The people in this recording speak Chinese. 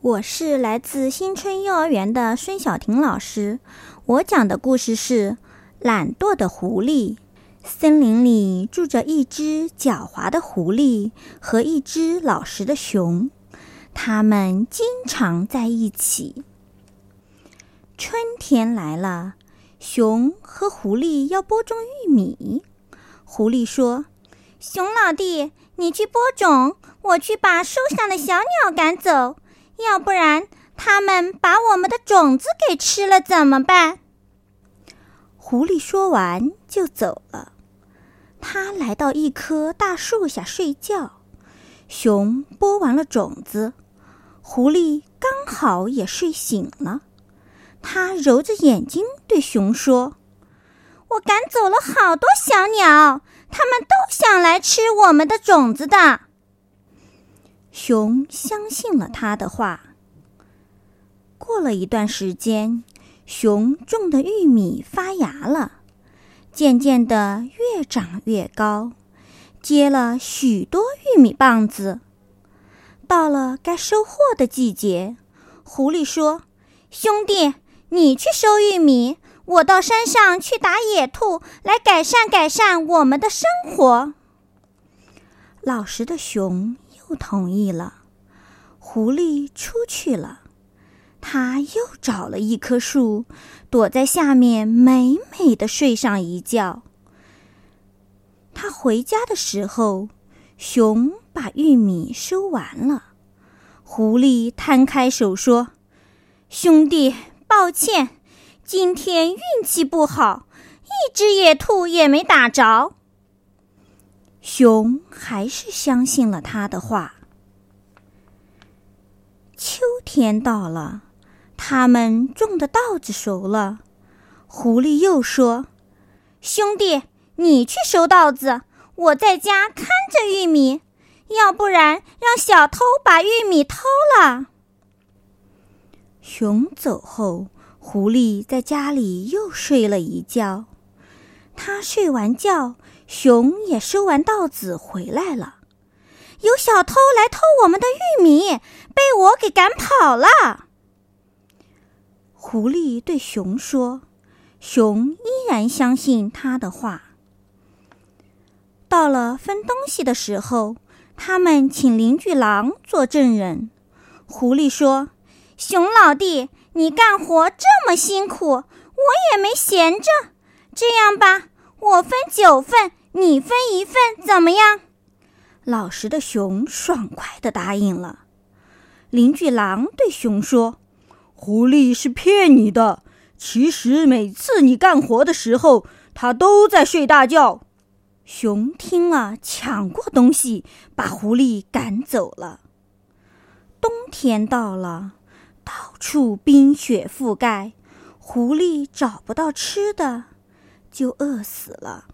我是来自新春幼儿园的孙晓婷老师。我讲的故事是《懒惰的狐狸》。森林里住着一只狡猾的狐狸和一只老实的熊，它们经常在一起。春天来了，熊和狐狸要播种玉米。狐狸说：“熊老弟，你去播种，我去把树上的小鸟赶走。”要不然，他们把我们的种子给吃了怎么办？狐狸说完就走了。他来到一棵大树下睡觉。熊播完了种子，狐狸刚好也睡醒了。他揉着眼睛对熊说：“我赶走了好多小鸟，它们都想来吃我们的种子的。”熊相信了他的话。过了一段时间，熊种的玉米发芽了，渐渐的越长越高，结了许多玉米棒子。到了该收获的季节，狐狸说：“兄弟，你去收玉米，我到山上去打野兔，来改善改善我们的生活。”老实的熊。不同意了，狐狸出去了。他又找了一棵树，躲在下面美美的睡上一觉。他回家的时候，熊把玉米收完了。狐狸摊开手说：“兄弟，抱歉，今天运气不好，一只野兔也没打着。”熊还是相信了他的话。秋天到了，他们种的稻子熟了。狐狸又说：“兄弟，你去收稻子，我在家看着玉米。要不然，让小偷把玉米偷了。”熊走后，狐狸在家里又睡了一觉。他睡完觉。熊也收完稻子回来了，有小偷来偷我们的玉米，被我给赶跑了。狐狸对熊说：“熊依然相信他的话。”到了分东西的时候，他们请邻居狼做证人。狐狸说：“熊老弟，你干活这么辛苦，我也没闲着。这样吧，我分九份。”你分一份怎么样？老实的熊爽快地答应了。邻居狼对熊说：“狐狸是骗你的，其实每次你干活的时候，它都在睡大觉。”熊听了，抢过东西，把狐狸赶走了。冬天到了，到处冰雪覆盖，狐狸找不到吃的，就饿死了。